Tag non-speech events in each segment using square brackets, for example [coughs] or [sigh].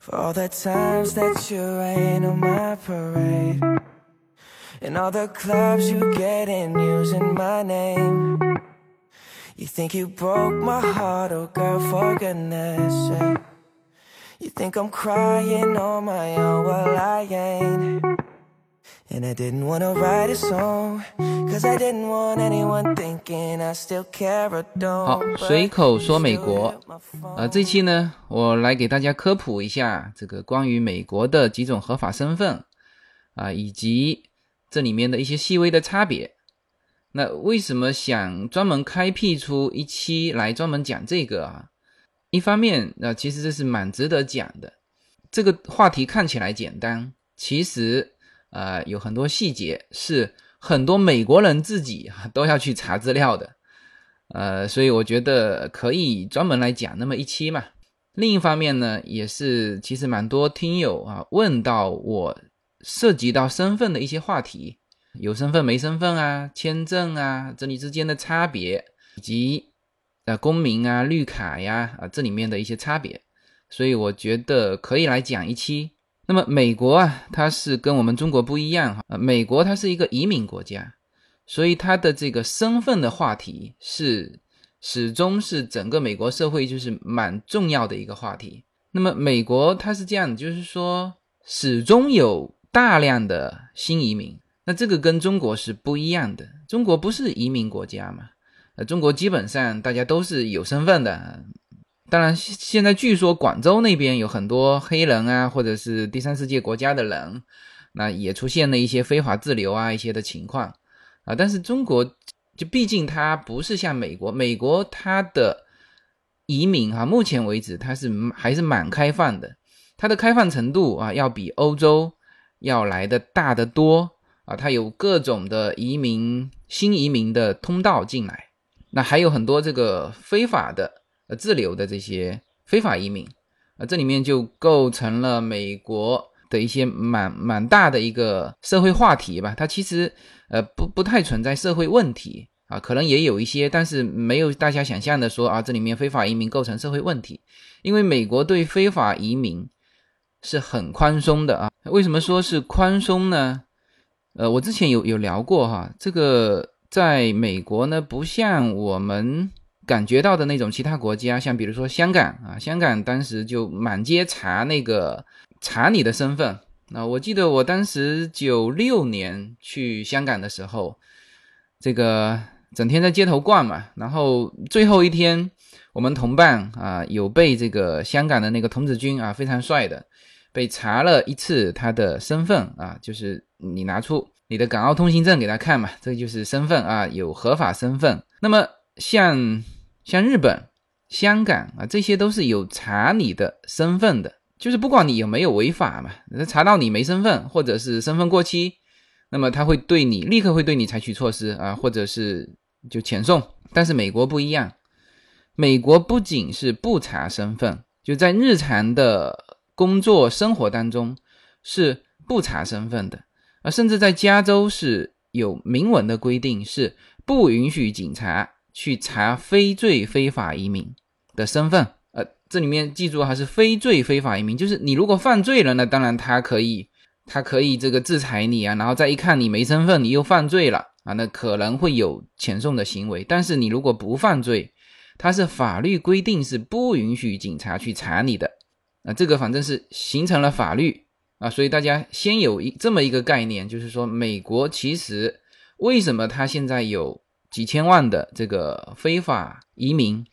For all the times that you rain on my parade. And all the clubs you get in using my name. You think you broke my heart, oh girl, for goodness sake. You think I'm crying on my own, well I ain't. And I didn't wanna write a song, cause I didn't want anyone thinking I still care or 好 don't. 随口说美国.呃，这期呢，我来给大家科普一下这个关于美国的几种合法身份啊、以及这里面的一些细微的差别。那为什么想专门开辟出一期来专门讲这个啊？一方面，呃，其实这是蛮值得讲的。这个话题看起来简单，其实呃有很多细节是很多美国人自己啊都要去查资料的。呃，所以我觉得可以专门来讲那么一期嘛。另一方面呢，也是其实蛮多听友啊问到我涉及到身份的一些话题，有身份没身份啊，签证啊，这里之间的差别，以及呃公民啊、绿卡呀啊这里面的一些差别，所以我觉得可以来讲一期。那么美国啊，它是跟我们中国不一样哈，呃美国它是一个移民国家，所以它的这个身份的话题是始终是整个美国社会就是蛮重要的一个话题。那么美国它是这样，就是说始终有大量的新移民，那这个跟中国是不一样的。中国不是移民国家嘛，呃，中国基本上大家都是有身份的。当然，现在据说广州那边有很多黑人啊，或者是第三世界国家的人，那也出现了一些非法滞留啊一些的情况。啊。但是中国就毕竟它不是像美国，美国它的移民哈、目前为止它是还是蛮开放的，它的开放程度啊要比欧洲要来的大得多。啊，它有各种的移民新移民的通道进来，那还有很多这个非法的呃自留的这些非法移民啊，这里面就构成了美国的一些蛮蛮大的一个社会话题吧。它其实呃不不太存在社会问题啊，可能也有一些，但是没有大家想象的说啊，这里面非法移民构成社会问题，因为美国对非法移民是很宽松的啊。为什么说是宽松呢？呃，我之前有有聊过哈，这个在美国呢，不像我们感觉到的那种其他国家，像比如说香港啊，香港当时就满街查那个查你的身份。那我记得我当时九六年去香港的时候，这个整天在街头逛嘛，然后最后一天，我们同伴啊有被这个香港的那个童子军啊非常帅的，被查了一次他的身份啊，就是你拿出你的港澳通行证给他看嘛，这就是身份啊，有合法身份。那么像像日本、香港啊，这些都是有查你的身份的，就是不管你有没有违法嘛，那查到你没身份或者是身份过期，那么他会对你立刻会对你采取措施啊，或者是就遣送。但是美国不一样，美国不仅是不查身份，就在日常的工作生活当中是不查身份的，啊，甚至在加州是有明文的规定，是不允许警察去查非罪非法移民的身份。呃，这里面记住还是非罪非法移民，就是你如果犯罪了，那当然他可以，他可以这个制裁你啊，然后再一看你没身份，你又犯罪了啊，那可能会有遣送的行为。但是你如果不犯罪，它是法律规定是不允许警察去查你的，啊，这个反正是形成了法律啊，所以大家先有一这么一个概念，就是说美国其实为什么它现在有几千万的这个非法移民，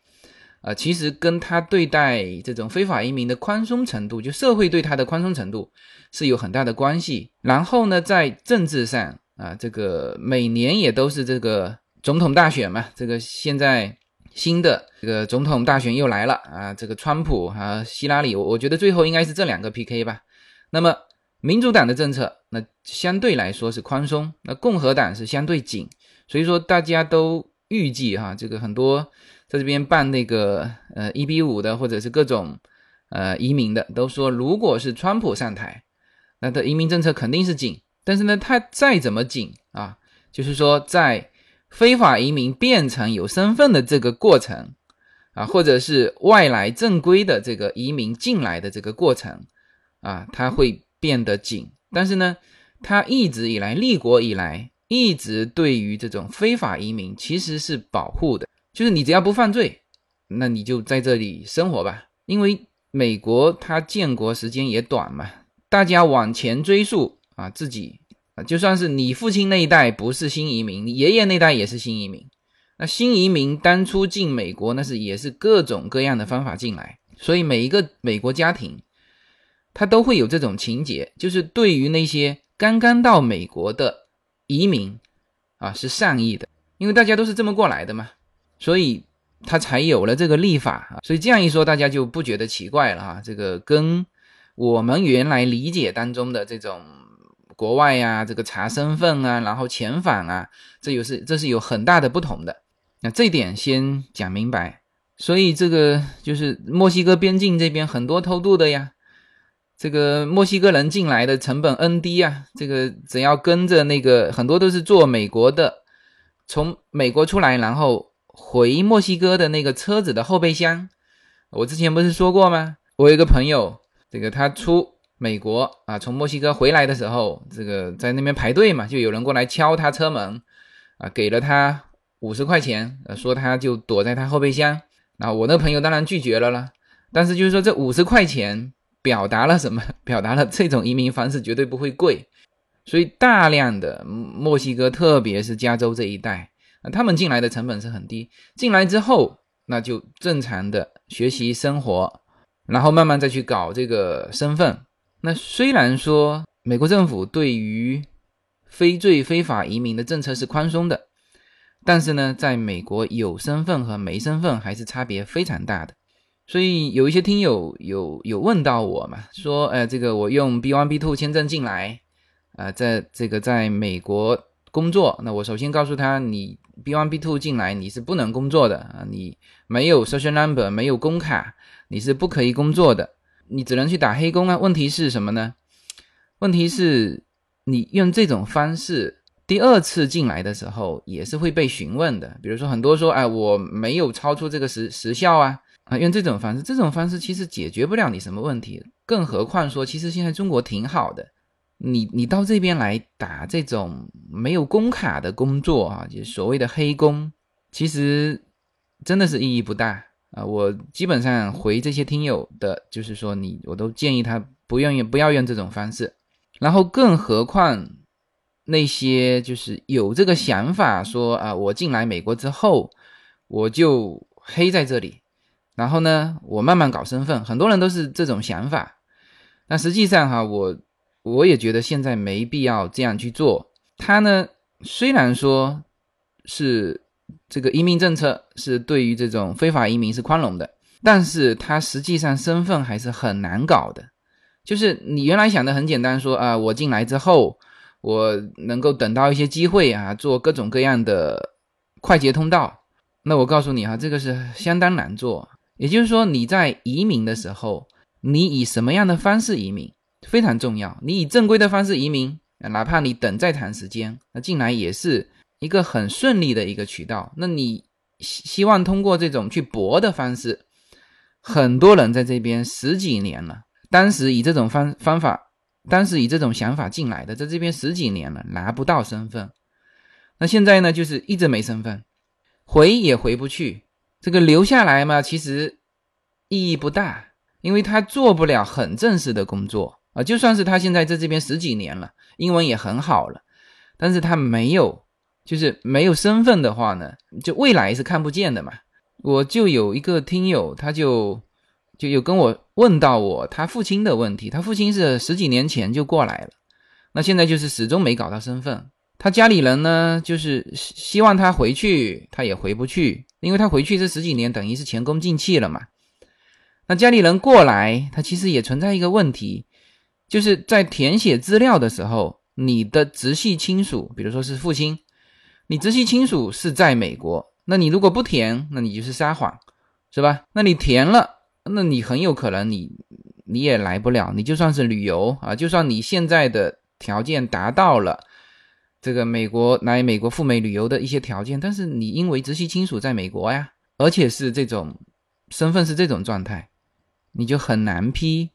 啊，其实跟他对待这种非法移民的宽松程度，就社会对他的宽松程度是有很大的关系。然后呢，在政治上啊，这个每年也都是这个总统大选嘛，这个现在。新的这个总统大选又来了啊！这个川普啊，希拉里，我我觉得最后应该是这两个 PK 吧。那么民主党的政策，那相对来说是宽松，那共和党是相对紧，所以说大家都预计哈，这个很多在这边办那个呃一比五的或者是各种呃移民的，都说如果是川普上台，那的移民政策肯定是紧，但是呢，他再怎么紧啊，就是说在。非法移民变成有身份的这个过程，啊，或者是外来正规的这个移民进来的这个过程啊，它会变得紧。但是呢，它一直以来立国以来，一直对于这种非法移民其实是保护的，就是你只要不犯罪，那你就在这里生活吧。因为美国它建国时间也短嘛，大家往前追溯啊，自己啊，就算是你父亲那一代不是新移民，你爷爷那代也是新移民。那新移民当初进美国，那是也是各种各样的方法进来，所以每一个美国家庭，他都会有这种情节，就是对于那些刚刚到美国的移民啊是善意的，因为大家都是这么过来的嘛，所以他才有了这个立法。所以这样一说，大家就不觉得奇怪了哈。这个跟我们原来理解当中的这种国外呀，这个查身份啊，然后遣返啊，这有是这是有很大的不同的。那这点先讲明白，所以这个就是墨西哥边境这边很多偷渡的呀，这个墨西哥人进来的成本 N 低啊，这个只要跟着那个很多都是坐美国的，从美国出来然后回墨西哥的那个车子的后备箱，我之前不是说过吗？我有一个朋友，这个他出美国啊，从墨西哥回来的时候，这个在那边排队嘛，就有人过来敲他车门啊，给了他。五十块钱，呃，说他就躲在他后备箱，然后我那朋友当然拒绝了啦。但是就是说这五十块钱表达了什么？[laughs] 表达了这种移民方式绝对不会贵，所以大量的墨西哥，特别是加州这一带，啊，他们进来的成本是很低。进来之后，那就正常的学习生活，然后慢慢再去搞这个身份。那虽然说美国政府对于非罪非法移民的政策是宽松的。但是呢，在美国有身份和没身份还是差别非常大的，所以有一些听友有有问到我嘛，说，呃，这个我用 B one B two 签证进来，啊，在这个在美国工作，那我首先告诉他，你 B one B two 进来你是不能工作的啊，你没有 social number，没有工卡，你是不可以工作的，你只能去打黑工啊。问题是什么呢？问题是你用这种方式。第二次进来的时候也是会被询问的，比如说很多说，哎，我没有超出这个时时效啊，用这种方式，这种方式其实解决不了你什么问题，更何况说，其实现在中国挺好的，你你到这边来打这种没有工卡的工作啊，就所谓的黑工，其实真的是意义不大啊。我基本上回这些听友的，就是说你，我都建议他不愿意不要用这种方式，然后更何况。那些就是有这个想法说啊，我进来美国之后，我就黑在这里，然后呢，我慢慢搞身份。很多人都是这种想法。那实际上哈，我我也觉得现在没必要这样去做。他呢，虽然说是这个移民政策是对于这种非法移民是宽容的，但是他实际上身份还是很难搞的。就是你原来想的很简单，说啊，我进来之后。我能够等到一些机会啊，做各种各样的快捷通道。那我告诉你哈，这个是相当难做。也就是说，你在移民的时候，你以什么样的方式移民非常重要。你以正规的方式移民，哪怕你等再长时间，那进来也是一个很顺利的一个渠道。那你希希望通过这种去搏的方式，很多人在这边十几年了，当时以这种方方法。当时以这种想法进来的，在这边十几年了，拿不到身份。那现在呢，就是一直没身份，回也回不去。这个留下来嘛，其实意义不大，因为他做不了很正式的工作啊。就算是他现在在这边十几年了，英文也很好了，但是他没有，就是没有身份的话呢，就未来是看不见的嘛。我就有一个听友，他就。就有跟我问到我他父亲的问题，他父亲是十几年前就过来了，那现在就是始终没搞到身份。他家里人呢，就是希望他回去，他也回不去，因为他回去这十几年等于是前功尽弃了嘛。那家里人过来，他其实也存在一个问题，就是在填写资料的时候，你的直系亲属，比如说是父亲，你直系亲属是在美国，那你如果不填，那你就是撒谎，是吧？那你填了。那你很有可能你你也来不了，你就算是旅游啊，就算你现在的条件达到了这个美国来美国赴美旅游的一些条件，但是你因为直系亲属在美国呀，而且是这种身份是这种状态，你就很难批。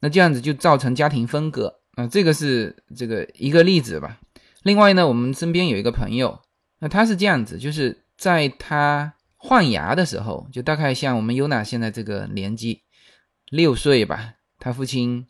那这样子就造成家庭分割啊，这个是这个一个例子吧。另外呢，我们身边有一个朋友，那他是这样子，就是在他换牙的时候，就大概像我们优娜现在这个年纪，六岁吧，他父亲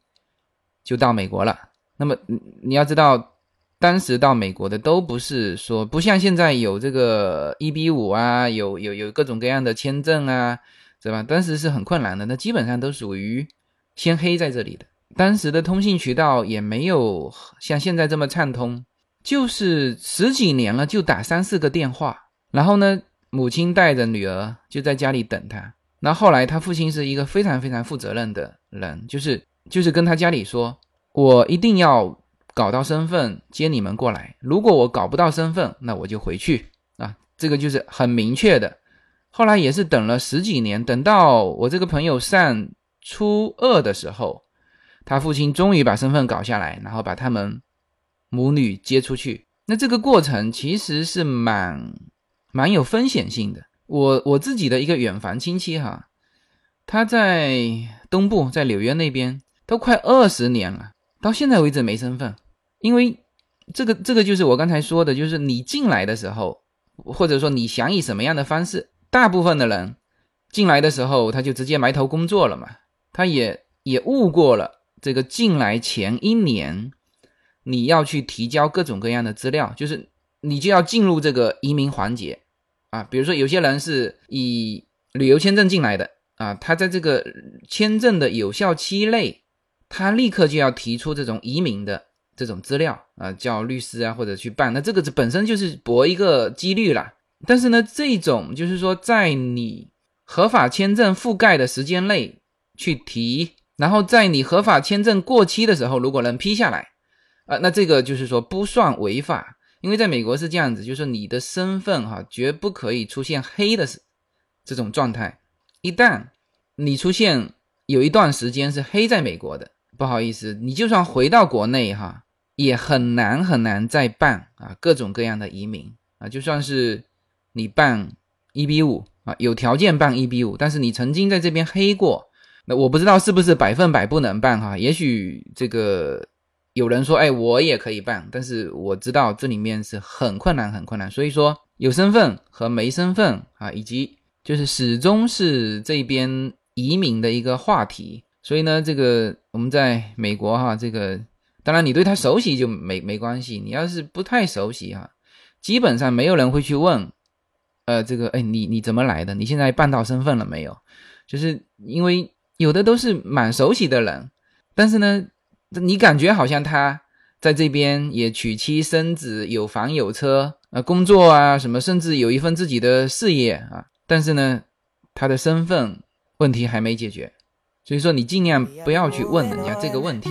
就到美国了。那么你要知道。当时到美国的都不是说不像现在有这个一比五啊，有有有各种各样的签证啊，是吧？当时是很困难的，那基本上都属于先黑在这里的。当时的通信渠道也没有像现在这么畅通，就是十几年了就打三四个电话，然后呢，母亲带着女儿就在家里等他。那后来他父亲是一个非常非常负责任的人，就是就是跟他家里说，我一定要。搞到身份接你们过来，如果我搞不到身份，那我就回去啊。这个就是很明确的。后来也是等了十几年，等到我这个朋友上初二的时候，他父亲终于把身份搞下来，然后把他们母女接出去。那这个过程其实是蛮蛮有风险性的。我我自己的一个远房亲戚哈，他在东部，在纽约那边都快二十年了，到现在为止没身份。因为这个，这个就是我刚才说的，就是你进来的时候，或者说你想以什么样的方式，大部分的人进来的时候，他就直接埋头工作了嘛，他也也误过了这个进来前一年你要去提交各种各样的资料，就是你就要进入这个移民环节啊。比如说有些人是以旅游签证进来的啊，他在这个签证的有效期内，他立刻就要提出这种移民的。这种资料啊，叫律师啊，或者去办，那这个这本身就是博一个几率啦。但是呢，这种就是说，在你合法签证覆盖的时间内去提，然后在你合法签证过期的时候，如果能批下来，啊，那这个就是说不算违法，因为在美国是这样子，就是你的身份哈，绝不可以出现黑的这种状态。一旦你出现有一段时间是黑在美国的，不好意思，你就算回到国内哈。也很难很难再办啊，各种各样的移民啊，就算是你办一比五啊，有条件办一比五，但是你曾经在这边黑过，那我不知道是不是百分百不能办哈，也许这个有人说，哎，我也可以办，但是我知道这里面是很困难很困难，所以说有身份和没身份啊，以及就是始终是这边移民的一个话题，所以呢，这个我们在美国哈，这个。当然，你对他熟悉就没没关系。你要是不太熟悉哈，基本上没有人会去问，呃，这个，哎，你你怎么来的？你现在办到身份了没有？就是因为有的都是蛮熟悉的人，但是呢，你感觉好像他在这边也娶妻生子，有房有车，呃，工作啊什么，甚至有一份自己的事业啊，但是呢，他的身份问题还没解决。所以说，你尽量不要去问人家这个问题。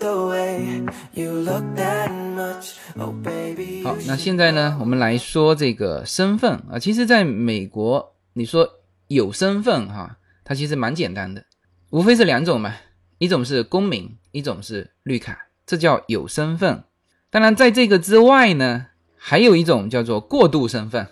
the way you look that much Oh baby 好，那现在呢，我们来说这个身份啊。其实，在美国，你说有身份哈，它其实蛮简单的，无非是两种嘛，一种是公民，一种是绿卡，这叫有身份。当然，在这个之外呢，还有一种叫做过渡身份。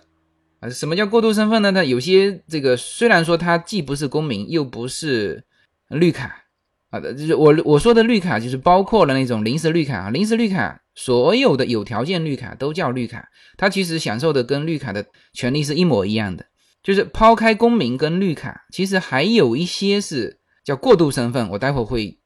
啊，什么叫过渡身份呢？它有些这个虽然说它既不是公民，又不是绿卡啊，就是我我说的绿卡，就是包括了那种临时绿卡啊，临时绿卡，所有的有条件绿卡都叫绿卡，它其实享受的跟绿卡的权利是一模一样的。就是抛开公民跟绿卡，其实还有一些是叫过渡身份，我待会会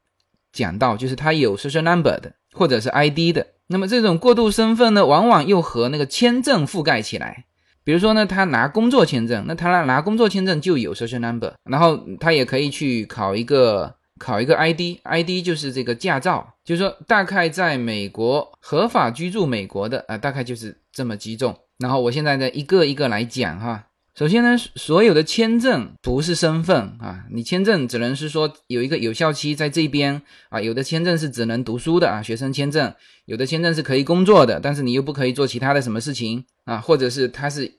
讲到，就是它有 social number 的或者是 ID 的。那么这种过渡身份呢，往往又和那个签证覆盖起来。比如说呢，他拿工作签证，那他拿拿工作签证就有 social number，然后他也可以去考一个考一个 ID，ID 就是这个驾照，就是说大概在美国合法居住美国的啊，大概就是这么几种。然后我现在呢一个一个来讲哈，首先呢，所有的签证不是身份啊，你签证只能是说有一个有效期在这边啊，有的签证是只能读书的啊，学生签证，有的签证是可以工作的，但是你又不可以做其他的什么事情啊，或者是它是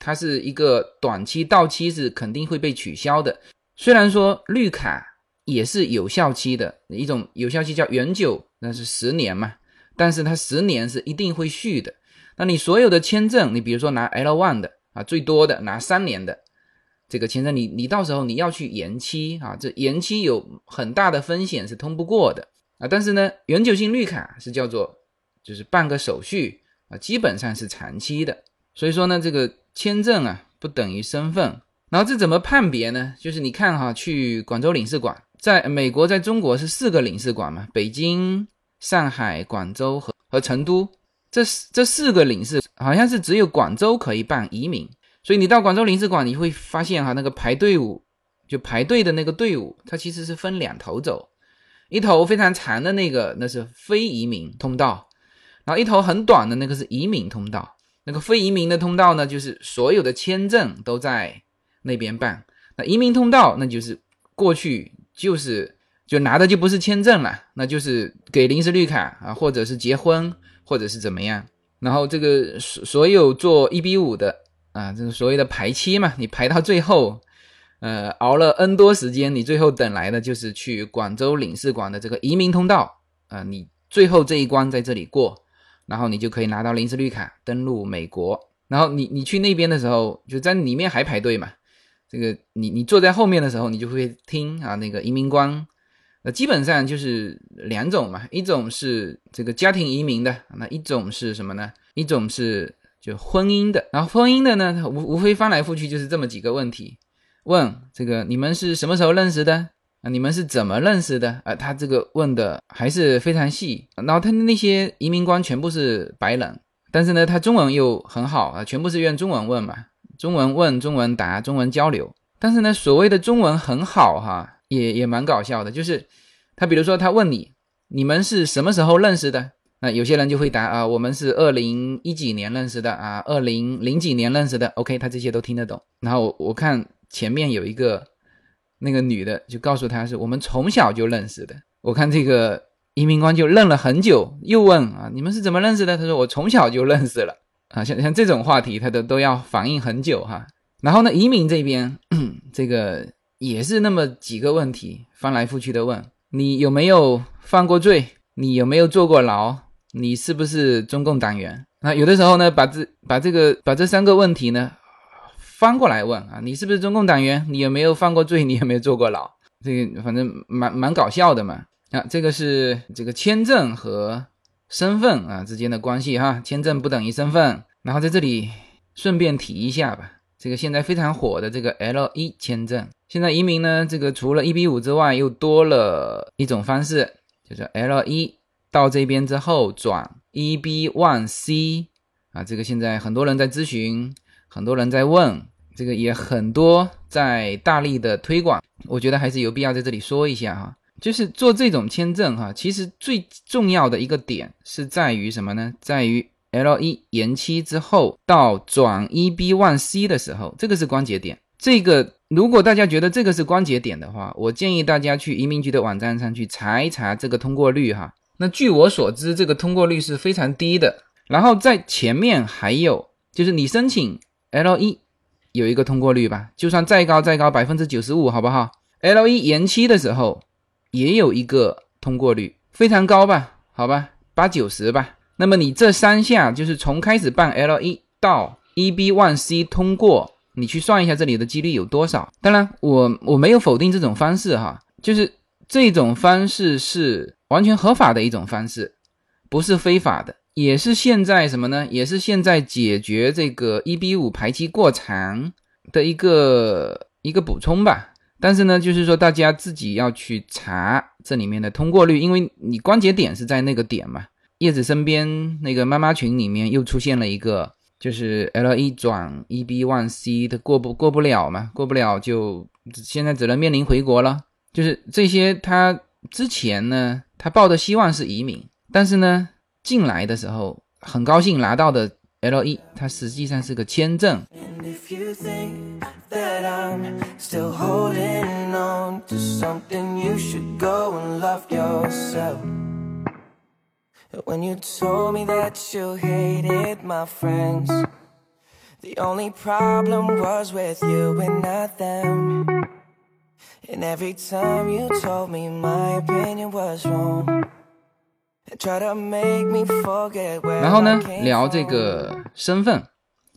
它是一个短期到期是肯定会被取消的。虽然说绿卡也是有效期的一种有效期叫永久，那是十年嘛，但是它十年是一定会续的。那你所有的签证，你比如说拿 L one 的。啊，最多的拿三年的这个签证，你你到时候你要去延期啊，这延期有很大的风险是通不过的啊。但是呢，永久性绿卡是叫做就是办个手续啊，基本上是长期的。所以说呢，这个签证啊不等于身份。然后这怎么判别呢？就是你看哈，去广州领事馆，在美国在中国是四个领事馆嘛，北京、上海、广州和和成都。这这四个领事好像是只有广州可以办移民，所以你到广州领事馆，你会发现哈，那个排队伍就排队的那个队伍，它其实是分两头走，一头非常长的那个那是非移民通道，然后一头很短的那个是移民通道。那个非移民的通道呢，就是所有的签证都在那边办，那移民通道那就是过去就是就拿的就不是签证了，那就是给临时绿卡啊，或者是结婚。或者是怎么样，然后这个所所有做一比五的啊，这个所谓的排期嘛，你排到最后，呃，熬了 N 多时间，你最后等来的就是去广州领事馆的这个移民通道啊，你最后这一关在这里过，然后你就可以拿到临时绿卡登陆美国。然后你你去那边的时候，就在里面还排队嘛，这个你你坐在后面的时候，你就会听啊那个移民官。那基本上就是两种嘛，一种是这个家庭移民的，那一种是什么呢？一种是就婚姻的。然后婚姻的呢，无无非翻来覆去就是这么几个问题：问这个你们是什么时候认识的？啊，你们是怎么认识的？啊，他这个问的还是非常细。然后他的那些移民官全部是白人，但是呢，他中文又很好啊，全部是用中文问嘛，中文问，中文答，中文交流。但是呢，所谓的中文很好哈。也也蛮搞笑的，就是他比如说他问你你们是什么时候认识的？那有些人就会答啊，我们是二零一几年认识的啊，二零零几年认识的。OK，他这些都听得懂。然后我我看前面有一个那个女的就告诉他是我们从小就认识的。我看这个移民官就愣了很久，又问啊你们是怎么认识的？他说我从小就认识了啊，像像这种话题他都都要反应很久哈。然后呢，移民这边 [clears throat] 这个。也是那么几个问题，翻来覆去的问你有没有犯过罪，你有没有坐过牢，你是不是中共党员？那有的时候呢，把这把这个把这三个问题呢翻过来问啊，你是不是中共党员？你有没有犯过罪？你有没有坐过牢？这个反正蛮蛮搞笑的嘛。啊，这个是这个签证和身份啊之间的关系哈，签证不等于身份。然后在这里顺便提一下吧。这个现在非常火的这个 L 一签证，现在移民呢，这个除了一比五之外，又多了一种方式，就是 L 一到这边之后转 E B one C 啊，这个现在很多人在咨询，很多人在问，这个也很多在大力的推广，我觉得还是有必要在这里说一下哈，就是做这种签证哈，其实最重要的一个点是在于什么呢？在于。L 一延期之后到转 E B one C 的时候，这个是关节点。这个如果大家觉得这个是关节点的话，我建议大家去移民局的网站上去查一查这个通过率哈。那据我所知，这个通过率是非常低的。然后在前面还有，就是你申请 L 一有一个通过率吧，就算再高再高，百分之九十五好不好？L 一延期的时候也有一个通过率，非常高吧？好吧，八九十吧。那么你这三下就是从开始办 L 一到 E B one C 通过，你去算一下这里的几率有多少？当然，我我没有否定这种方式哈，就是这种方式是完全合法的一种方式，不是非法的，也是现在什么呢？也是现在解决这个 E B 五排期过长的一个一个补充吧。但是呢，就是说大家自己要去查这里面的通过率，因为你关节点是在那个点嘛。叶子身边那个妈妈群里面又出现了一个，就是 L 一转 E B one C 的过不过不了嘛？过不了就现在只能面临回国了。就是这些，他之前呢，他抱的希望是移民，但是呢，进来的时候很高兴拿到的 L 一，它实际上是个签证。And if you think that I'm still holding on to something, you should go and love yourself. When you told me that you hated my friends, the only problem was with you and not them. And every time you told me my opinion was wrong, 然后呢聊这.个身份。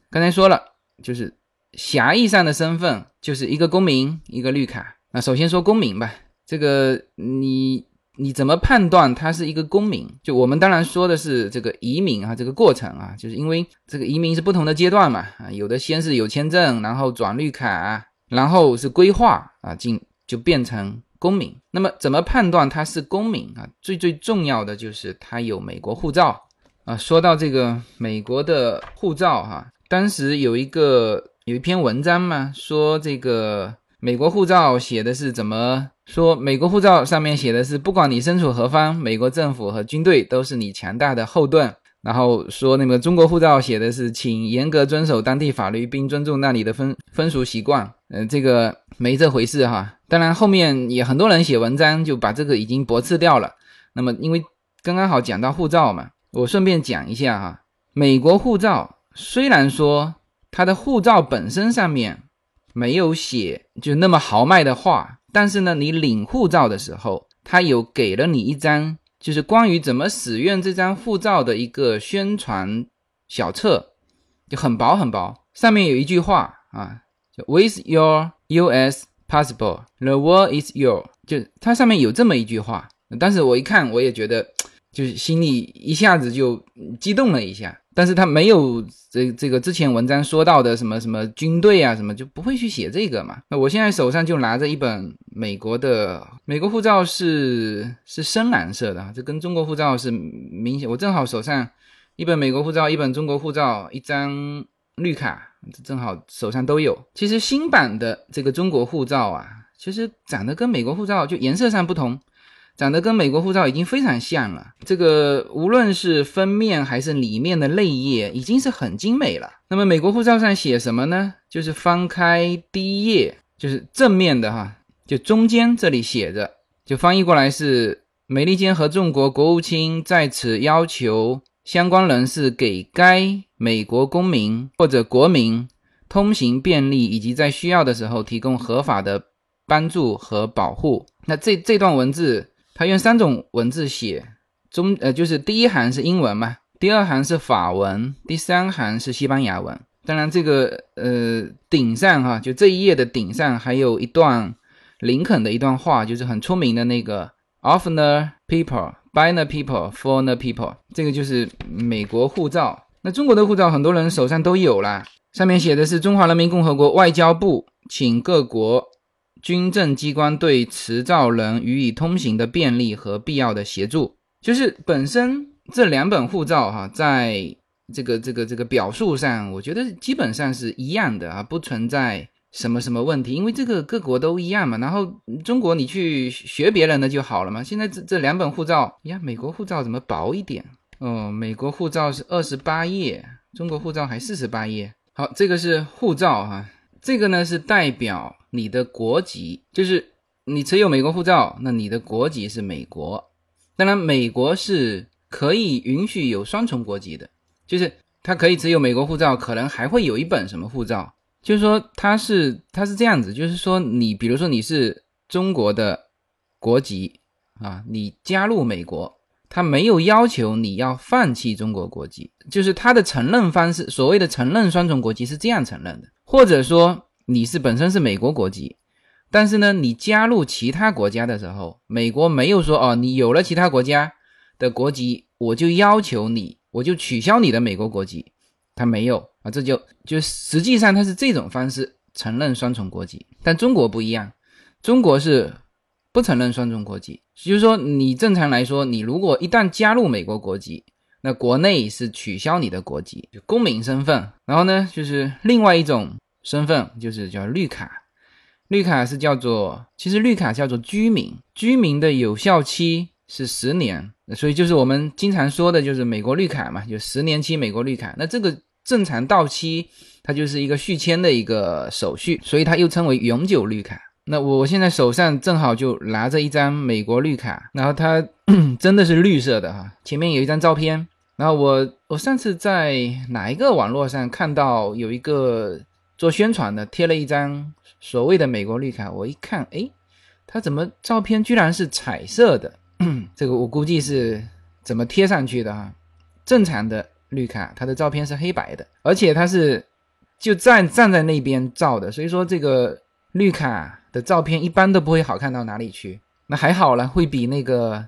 刚才说了，就是狭义上的身份，就是一个公民，一个绿卡。那首先说公民吧，这个你你怎么判断他是一个公民？就我们当然说的是这个移民啊，这个过程啊，就是因为这个移民是不同的阶段嘛啊，有的先是有签证，然后转绿卡，然后是规划啊，进就变成公民。那么怎么判断他是公民啊？最最重要的就是他有美国护照。啊，说到这个美国的护照哈、当时有一个有一篇文章嘛，说这个美国护照写的是怎么说？美国护照上面写的是，不管你身处何方，美国政府和军队都是你强大的后盾。然后说那个中国护照写的是，请严格遵守当地法律，并尊重那里的风风俗习惯。嗯、这个没这回事哈。当然后面也很多人写文章就把这个已经驳斥掉了。那么因为刚刚好讲到护照嘛，我顺便讲一下哈，美国护照虽然说它的护照本身上面没有写就那么豪迈的话，但是呢，你领护照的时候，它有给了你一张就是关于怎么使用这张护照的一个宣传小册，就很薄很薄，上面有一句话啊，With your U.S. passport, the world is your，就它上面有这么一句话，但是我一看，我也觉得。就是心里一下子就激动了一下，但是他没有这这个之前文章说到的什么什么军队啊什么，就不会去写这个嘛。那我现在手上就拿着一本美国的美国护照是是深蓝色的，这跟中国护照是明显。我正好手上一本美国护照，一本中国护照，一张绿卡，正好手上都有。其实新版的这个中国护照啊，其实长得跟美国护照就颜色上不同。长得跟美国护照已经非常像了，这个无论是封面还是里面的内页，已经是很精美了。那么美国护照上写什么呢？就是翻开第一页，就是正面的哈，就中间这里写着，就翻译过来是美利坚合众国国务卿在此要求相关人士给该美国公民或者国民通行便利，以及在需要的时候提供合法的帮助和保护。那这这段文字。他用三种文字写，中呃就是第一行是英文嘛，第二行是法文，第三行是西班牙文。当然这个呃顶上哈，就这一页的顶上还有一段林肯的一段话，就是很出名的那个 “of the people, by the people, for the people”，这个就是美国护照。那中国的护照很多人手上都有啦，上面写的是中华人民共和国外交部请各国。军政机关对持照人予以通行的便利和必要的协助，就是本身这两本护照哈，在这个这个这个表述上，我觉得基本上是一样的啊，不存在什么什么问题，因为这个各国都一样嘛。然后中国你去学别人的就好了嘛。现在这这两本护照呀，美国护照怎么薄一点？哦，美国护照是二十八页，中国护照还四十八页。好，这个是护照哈，这个呢是代表。你的国籍就是你持有美国护照，那你的国籍是美国。当然，美国是可以允许有双重国籍的，就是他可以持有美国护照，可能还会有一本什么护照，就是说他是他是这样子，就是说你比如说你是中国的国籍啊，你加入美国，他没有要求你要放弃中国国籍，就是他的承认方式，所谓的承认双重国籍是这样承认的，或者说。你是本身是美国国籍，但是呢，你加入其他国家的时候，美国没有说哦，你有了其他国家的国籍，我就要求你，我就取消你的美国国籍，他没有啊，这就就实际上他是这种方式承认双重国籍，但中国不一样，中国是不承认双重国籍，也就是说你正常来说，你如果一旦加入美国国籍，那国内是取消你的国籍，就公民身份，然后呢，就是另外一种。身份就是叫绿卡，绿卡是叫做，其实绿卡叫做居民，居民的有效期是十年，所以就是我们经常说的，就是美国绿卡嘛，就十年期美国绿卡。那这个正常到期，它就是一个续签的一个手续，所以它又称为永久绿卡。那我现在手上正好就拿着一张美国绿卡，然后它 [clears throat] 真的是绿色的哈，前面有一张照片。然后我我上次在哪一个网络上看到有一个做宣传的贴了一张所谓的美国绿卡，我一看，哎，它怎么照片居然是彩色的？[clears throat] 这个我估计是怎么贴上去的哈？正常的绿卡，它的照片是黑白的，而且它是就站站在那边照的，所以说这个绿卡的照片一般都不会好看到哪里去。那还好了，会比那个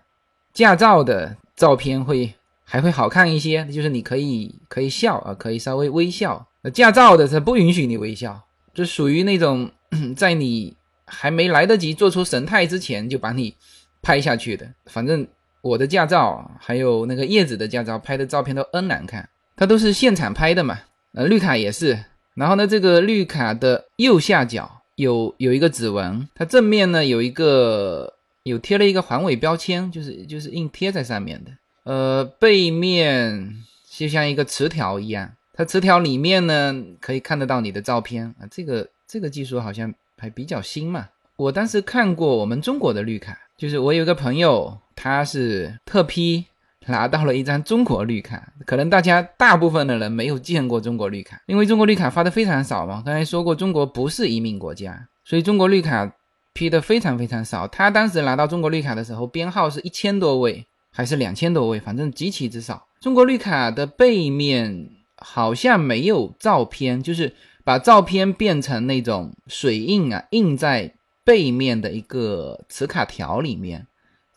驾照的照片会。还会好看一些，就是你可以可以笑啊，可以稍微微笑。驾照的是不允许你微笑，就属于那种 [clears throat] 在你还没来得及做出神态之前就把你拍下去的。反正我的驾照还有那个叶子的驾照拍的照片都 N 难看，它都是现场拍的嘛。呃，绿卡也是。然后呢，这个绿卡的右下角有有一个指纹，它正面呢有一个有贴了一个环尾标签，就是就是硬贴在上面的。呃，背面就像一个磁条一样，它磁条里面呢可以看得到你的照片啊。这个这个技术好像还比较新嘛。我当时看过我们中国的绿卡，就是我有个朋友，他是特批拿到了一张中国绿卡。可能大家大部分的人没有见过中国绿卡，因为中国绿卡发的非常少嘛。刚才说过，中国不是移民国家，所以中国绿卡批的非常非常少。他当时拿到中国绿卡的时候，编号是一千多位。还是两千多位，反正极其之少。中国绿卡的背面好像没有照片，就是把照片变成那种水印啊，印在背面的一个磁卡条里面。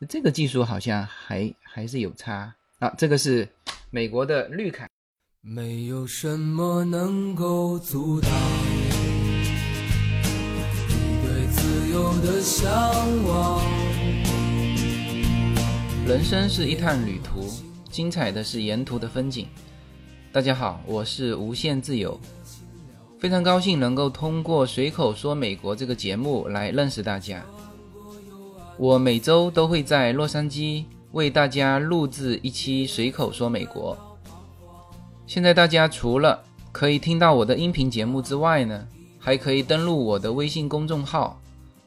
这个技术好像还还是有差啊。这个是美国的绿卡。没有什么能够阻挡你对自由的向往。人生是一趟旅途，精彩的是沿途的风景。大家好，我是无限自由，非常高兴能够通过随口说美国这个节目来认识大家。我每周都会在洛杉矶为大家录制一期随口说美国。现在大家除了可以听到我的音频节目之外呢，还可以登录我的微信公众号，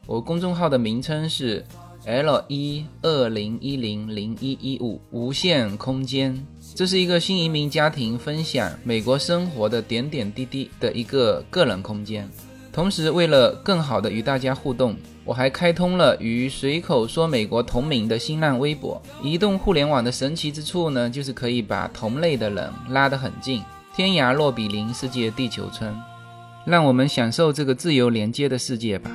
我公众号的名称是。L 一二零一零零一一五无限空间，这是一个新移民家庭分享美国生活的点点滴滴的一个个人空间。同时，为了更好的与大家互动，我还开通了与随口说美国同名的新浪微博。移动互联网的神奇之处呢，就是可以把同类的人拉得很近，天涯若比邻，世界地球村。让我们享受这个自由连接的世界吧。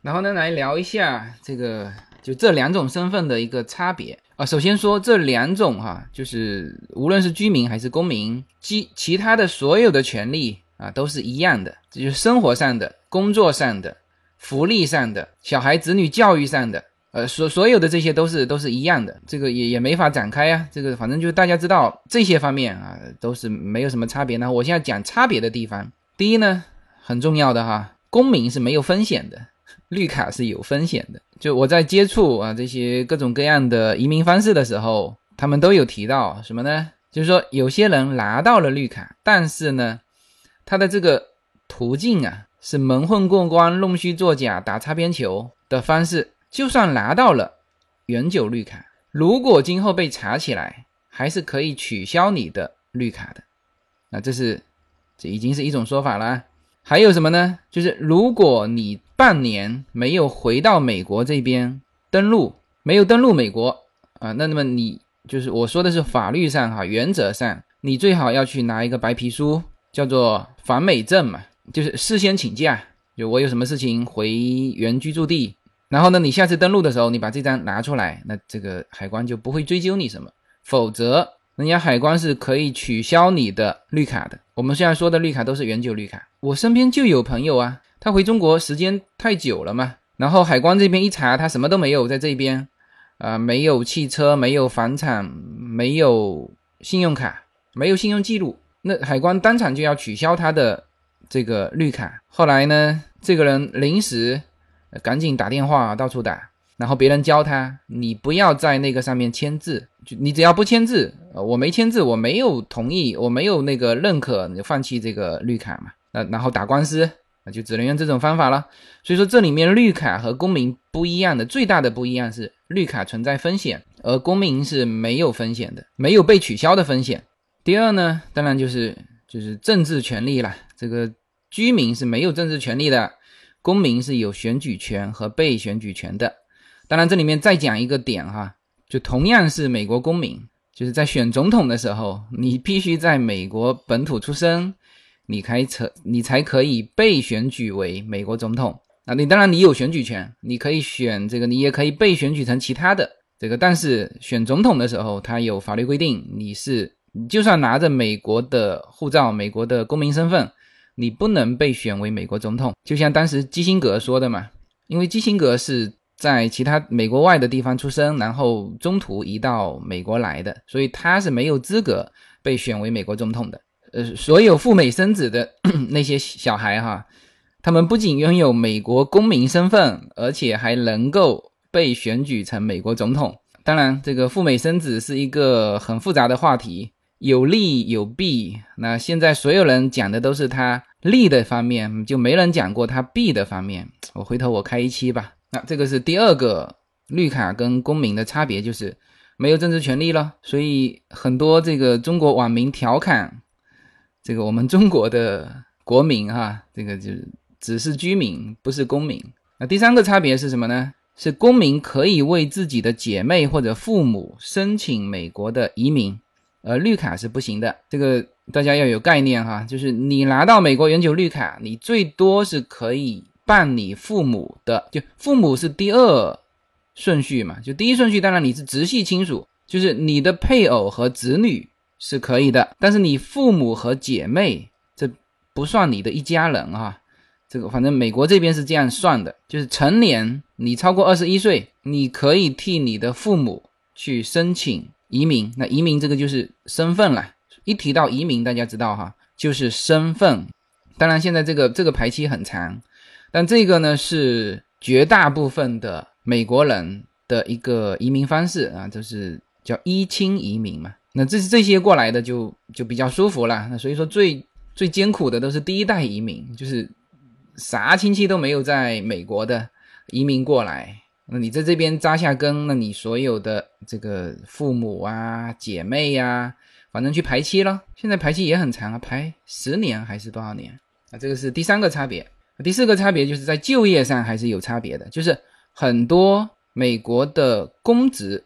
然后呢，来聊一下这个就这两种身份的一个差别啊。首先说这两种哈，就是无论是居民还是公民，其其他的所有的权利啊都是一样的，这就是生活上的、工作上的、福利上的、小孩子女教育上的，呃，所所有的这些都是都是一样的。这个也也没法展开啊。这个反正就是大家知道这些方面啊都是没有什么差别。那我现在讲差别的地方，第一呢，很重要的哈，公民是没有风险的。绿卡是有风险的，就我在接触啊这些各种各样的移民方式的时候，他们都有提到什么呢？就是说有些人拿到了绿卡，但是呢，他的这个途径啊是蒙混过关、弄虚作假、打擦边球的方式。就算拿到了永久绿卡，如果今后被查起来，还是可以取消你的绿卡的。那这是这已经是一种说法了。还有什么呢？就是如果你半年没有回到美国这边登陆，没有登陆美国啊，那那么你就是我说的是法律上哈，原则上你最好要去拿一个白皮书，叫做返美证嘛，就是事先请假，就我有什么事情回原居住地，然后呢，你下次登陆的时候你把这张拿出来，那这个海关就不会追究你什么，否则。人家海关是可以取消你的绿卡的。我们现在说的绿卡都是永久绿卡。我身边就有朋友啊，他回中国时间太久了嘛，然后海关这边一查，他什么都没有在这边，啊，没有汽车，没有房产，没有信用卡，没有信用记录，那海关当场就要取消他的这个绿卡。后来呢，这个人临时赶紧打电话到处打，然后别人教他，你不要在那个上面签字，就你只要不签字，呃我没签字，我没有同意，我没有那个认可，你就放弃这个绿卡嘛。那然后打官司，那就只能用这种方法了。所以说这里面绿卡和公民不一样的最大的不一样是，绿卡存在风险，而公民是没有风险的，没有被取消的风险。第二呢，当然就是就是政治权利了，这个居民是没有政治权利的。公民是有选举权和被选举权的，当然这里面再讲一个点哈，就同样是美国公民，就是在选总统的时候，你必须在美国本土出生，你开车你才可以被选举为美国总统。啊，你当然你有选举权，你可以选这个，你也可以被选举成其他的这个，但是选总统的时候，他有法律规定，你是就算拿着美国的护照、美国的公民身份。你不能被选为美国总统，就像当时基辛格说的嘛，因为基辛格是在其他美国外的地方出生，然后中途移到美国来的，所以他是没有资格被选为美国总统的。呃，所有赴美生子的 [clears throat] 那些小孩哈，他们不仅拥有美国公民身份，而且还能够被选举成美国总统。当然，这个赴美生子是一个很复杂的话题。有利有弊，那现在所有人讲的都是他利的方面，就没人讲过他弊的方面。我回头我开一期吧。那这个是第二个绿卡跟公民的差别，就是没有政治权利了。所以很多这个中国网民调侃这个我们中国的国民哈，这个就是只是居民，不是公民。那第三个差别是什么呢？是公民可以为自己的姐妹或者父母申请美国的移民。呃，绿卡是不行的，这个大家要有概念哈。就是你拿到美国永久绿卡，你最多是可以办你父母的，就父母是第二顺序嘛，就第一顺序当然你是直系亲属，就是你的配偶和子女是可以的，但是你父母和姐妹这不算你的一家人哈。这个反正美国这边是这样算的，就是成年你超过二十一岁，你可以替你的父母去申请。移民，那移民这个就是身份了。一提到移民，大家知道哈，就是身份。当然，现在这个这个排期很长，但这个呢是绝大部分的美国人的一个移民方式啊，就是叫一亲移民嘛。那这是这些过来的就就比较舒服了。那所以说最最艰苦的都是第一代移民，就是啥亲戚都没有在美国的移民过来。那你在这边扎下根，那你所有的这个父母啊、姐妹呀，反正去排期了。现在排期也很长啊，排十年还是多少年？啊，这个是第三个差别。第四个差别就是在就业上还是有差别的，就是很多美国的公职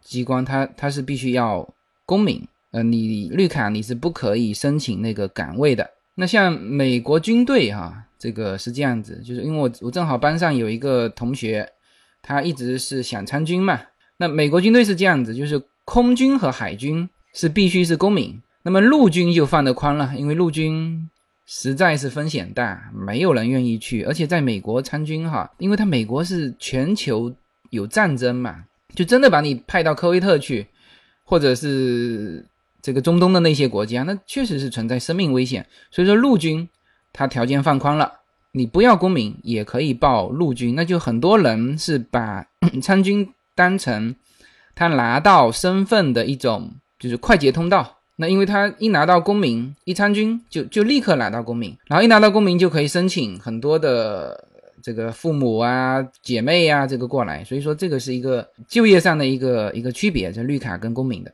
机关，它它是必须要公民，呃，你绿卡你是不可以申请那个岗位的。那像美国军队哈，这个是这样子，就是因为我我正好班上有一个同学。他一直是想参军嘛？那美国军队是这样子，就是空军和海军是必须是公民，那么陆军就放得宽了，因为陆军实在是风险大，没有人愿意去。而且在美国参军哈，因为他美国是全球有战争嘛，就真的把你派到科威特去，或者是这个中东的那些国家，那确实是存在生命危险。所以说陆军他条件放宽了。你不要公民也可以报陆军，那就很多人是把 [coughs] 参军当成他拿到身份的一种就是快捷通道。那因为他一拿到公民，一参军就就立刻拿到公民，然后一拿到公民就可以申请很多的这个父母啊、姐妹呀这个过来。所以说这个是一个就业上的一个一个区别，就绿卡跟公民的。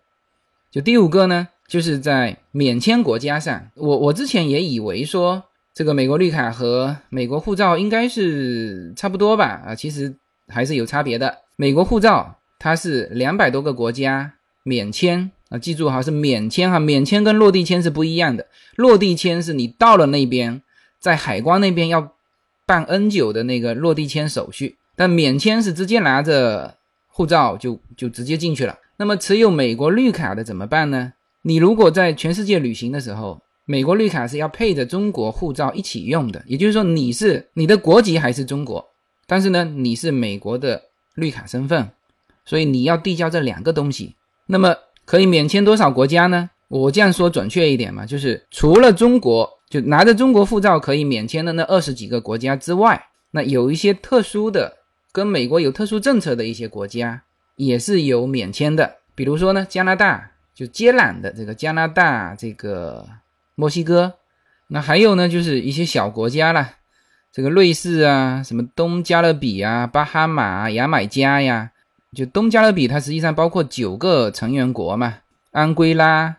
就第五个呢，就是在免签国家上，我我之前也以为说。这个美国绿卡和美国护照应该是差不多吧？啊，其实还是有差别的。美国护照它是两百多个国家免签啊，记住哈，是免签哈，免签跟落地签是不一样的。落地签是你到了那边，在海关那边要办 N 九的那个落地签手续，但免签是直接拿着护照就就直接进去了。那么持有美国绿卡的怎么办呢？你如果在全世界旅行的时候，美国绿卡是要配着中国护照一起用的，也就是说你是你的国籍还是中国，但是呢你是美国的绿卡身份，所以你要递交这两个东西。那么可以免签多少国家呢？我这样说准确一点嘛，就是除了中国，就拿着中国护照可以免签的那二十几个国家之外，那有一些特殊的跟美国有特殊政策的一些国家也是有免签的。比如说呢，加拿大就接壤的这个加拿大、这个墨西哥，那还有呢，就是一些小国家啦，这个瑞士啊，什么东加勒比啊、巴哈马、牙买加呀，就东加勒比它实际上包括九个成员国嘛，安圭拉、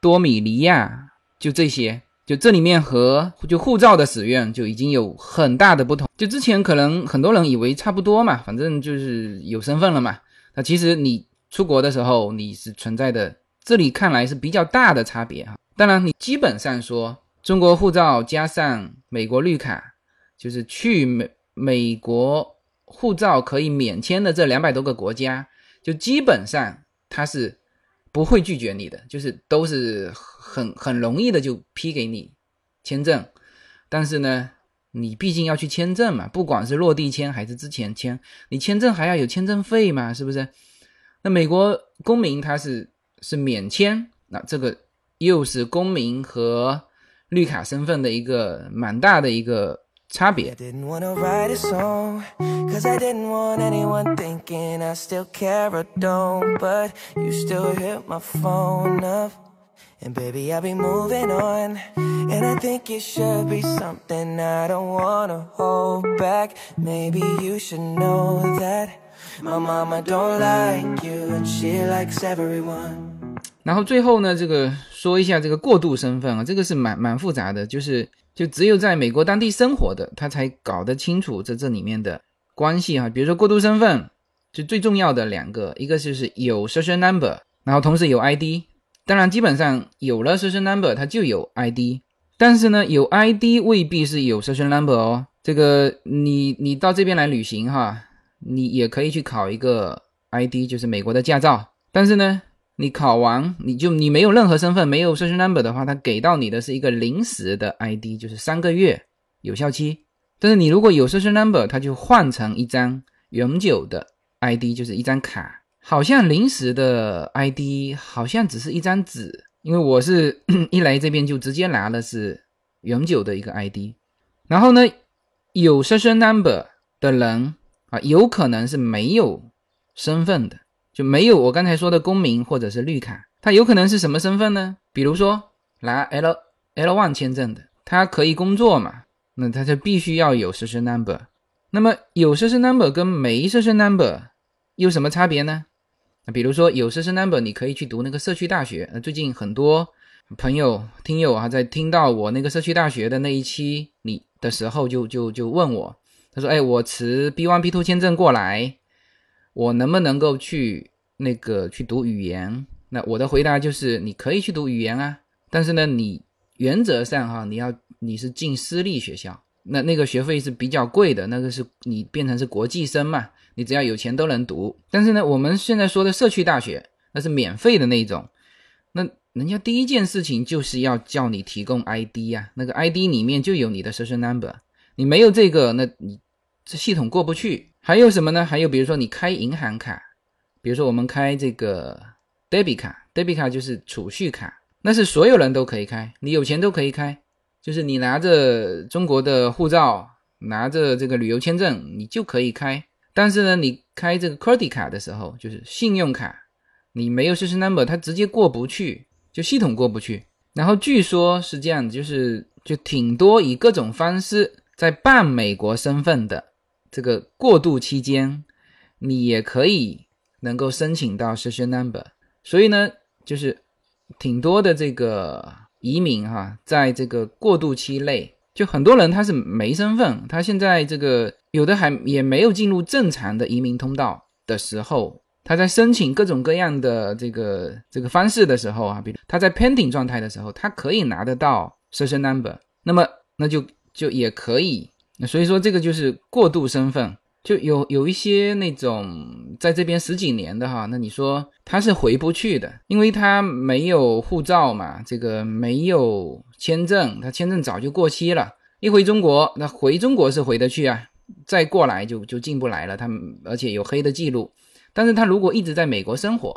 多米尼亚，就这些。就这里面和就护照的使用就已经有很大的不同。就之前可能很多人以为差不多嘛，反正就是有身份了嘛。那其实你出国的时候你是存在的，这里看来是比较大的差别哈。当然，你基本上说中国护照加上美国绿卡，就是去美美国护照可以免签的这两百多个国家，就基本上它是。不会拒绝你的，就是都是很很容易的就批给你签证，但是呢，你毕竟要去签证嘛，不管是落地签还是之前签，你签证还要有签证费嘛，是不是？那美国公民他是是免签，那这个又是公民和绿卡身份的一个蛮大的一个。差别。Cause I didn't want anyone thinking I still care or don't. But you still hit my phone up. And baby, I'll be moving on. And I think it should be something I don't wanna hold back. Maybe you should know that my mama don't like you and she likes everyone. 然后最后呢，这个说一下这个过渡身份啊，这个是蛮蛮复杂的，就是就只有在美国当地生活的，他才搞得清楚这这里面的关系哈。比如说过渡身份，就最重要的两个，一个就是有 social number，然后同时有 ID。当然，基本上有了 social number，它就有 ID。但是呢，有 ID 未必是有 social number 哦。这个你你到这边来旅行哈，你也可以去考一个 ID，就是美国的驾照。但是呢。你考完，你就你没有任何身份，没有 social number 的话，他给到你的是一个临时的 ID，就是三个月有效期。但是你如果有 social number，他就换成一张永久的 ID，就是一张卡。好像临时的 ID 好像只是一张纸，因为我是 [coughs] 一来这边就直接拿的是永久的一个 ID。然后呢，有 social number 的人啊，有可能是没有身份的。就没有我刚才说的公民或者是绿卡，他有可能是什么身份呢？比如说拿 L L one 签证的，他可以工作嘛？那他就必须要有 social number。那么有 social number 跟没 social number 有什么差别呢？那比如说有 social number，你可以去读那个社区大学。那最近很多朋友听友啊，在听到我那个社区大学的那一期你的时候，就就就问我，他说：“哎，我持 B one B two 签证过来。”我能不能够去那个去读语言？那我的回答就是，你可以去读语言啊，但是呢，你原则上哈，你要你是进私立学校，那那个学费是比较贵的，那个是你变成是国际生嘛，你只要有钱都能读。但是呢，我们现在说的社区大学，那是免费的那种，那人家第一件事情就是要叫你提供 ID 呀，那个 ID 里面就有你的 social number，你没有这个，那你这系统过不去。还有什么呢？还有比如说你开银行卡，比如说我们开这个 debit 卡，debit 卡就是储蓄卡，那是所有人都可以开，你有钱都可以开，就是你拿着中国的护照，拿着这个旅游签证，你就可以开。但是呢，你开这个 credit 卡的时候，就是信用卡，你没有 social number，它直接过不去，就系统过不去。然后据说是这样，就是就挺多以各种方式在办美国身份的。这个过渡期间，你也可以能够申请到 social number，所以呢，就是挺多的这个移民哈，在这个过渡期内，就很多人他是没身份，他现在这个有的还也没有进入正常的移民通道的时候，他在申请各种各样的这个这个方式的时候啊，比如他在 pending 状态的时候，他可以拿得到 social number，那么那就就也可以。那所以说，这个就是过渡身份，就有有一些那种在这边十几年的哈，那你说他是回不去的，因为他没有护照嘛，这个没有签证，他签证早就过期了。一回中国，那回中国是回得去啊，再过来就就进不来了。他而且有黑的记录，但是他如果一直在美国生活，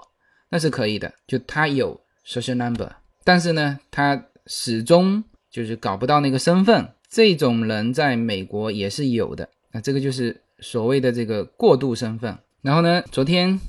那是可以的，就他有 social number，但是呢，他始终就是搞不到那个身份。这种人在美国也是有的，那这个就是所谓的这个过渡身份。然后呢，昨天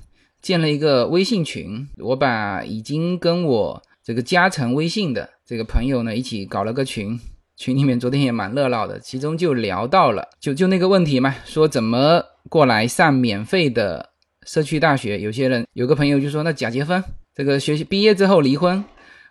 建了一个微信群，我把已经跟我这个加成微信的这个朋友呢一起搞了个群，群里面昨天也蛮热闹的，其中就聊到了就就那个问题嘛，说怎么过来上免费的社区大学。有些人有个朋友就说，那假结婚，这个学习毕业之后离婚。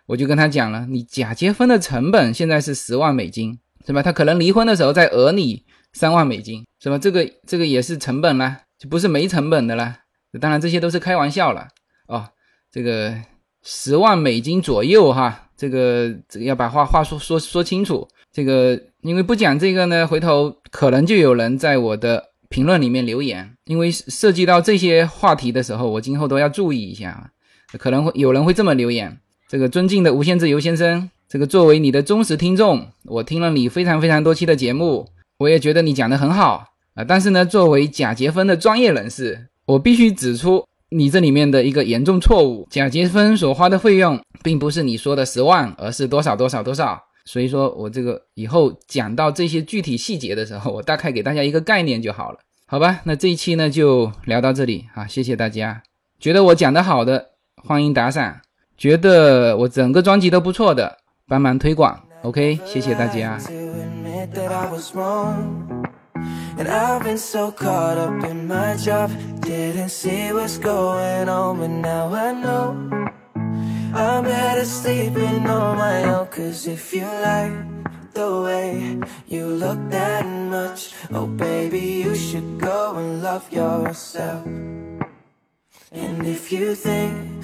我就跟他讲了，你假结婚的成本现在是十万美金，是吧？他可能离婚的时候再讹你三万美金，是吧？这个这个也是成本啦，就不是没成本的啦。当然这些都是开玩笑了哦。这个十万美金左右哈，这个这个要把话话说说说清楚。这个因为不讲这个呢，回头可能就有人在我的评论里面留言，因为涉及到这些话题的时候，我今后都要注意一下，可能会有人会这么留言。这个尊敬的无限自由先生，这个作为你的忠实听众，我听了你非常非常多期的节目，我也觉得你讲的很好啊。但是呢，作为假结婚的专业人士，我必须指出你这里面的一个严重错误：假结婚所花的费用，并不是你说的十万，而是多少多少多少。所以说我这个以后讲到这些具体细节的时候，[laughs] 我大概给大家一个概念就好了，好吧？那这一期呢就聊到这里啊，谢谢大家。觉得我讲的好的，欢迎打赏。觉得我整个专辑都不错的，帮忙推广，OK，谢谢大家。And I've been so caught up in my job, didn't see what's going on, but now I know I'm better sleeping on my own. Cause if you like the way you look that much, oh baby, you should go and love yourself. And if you think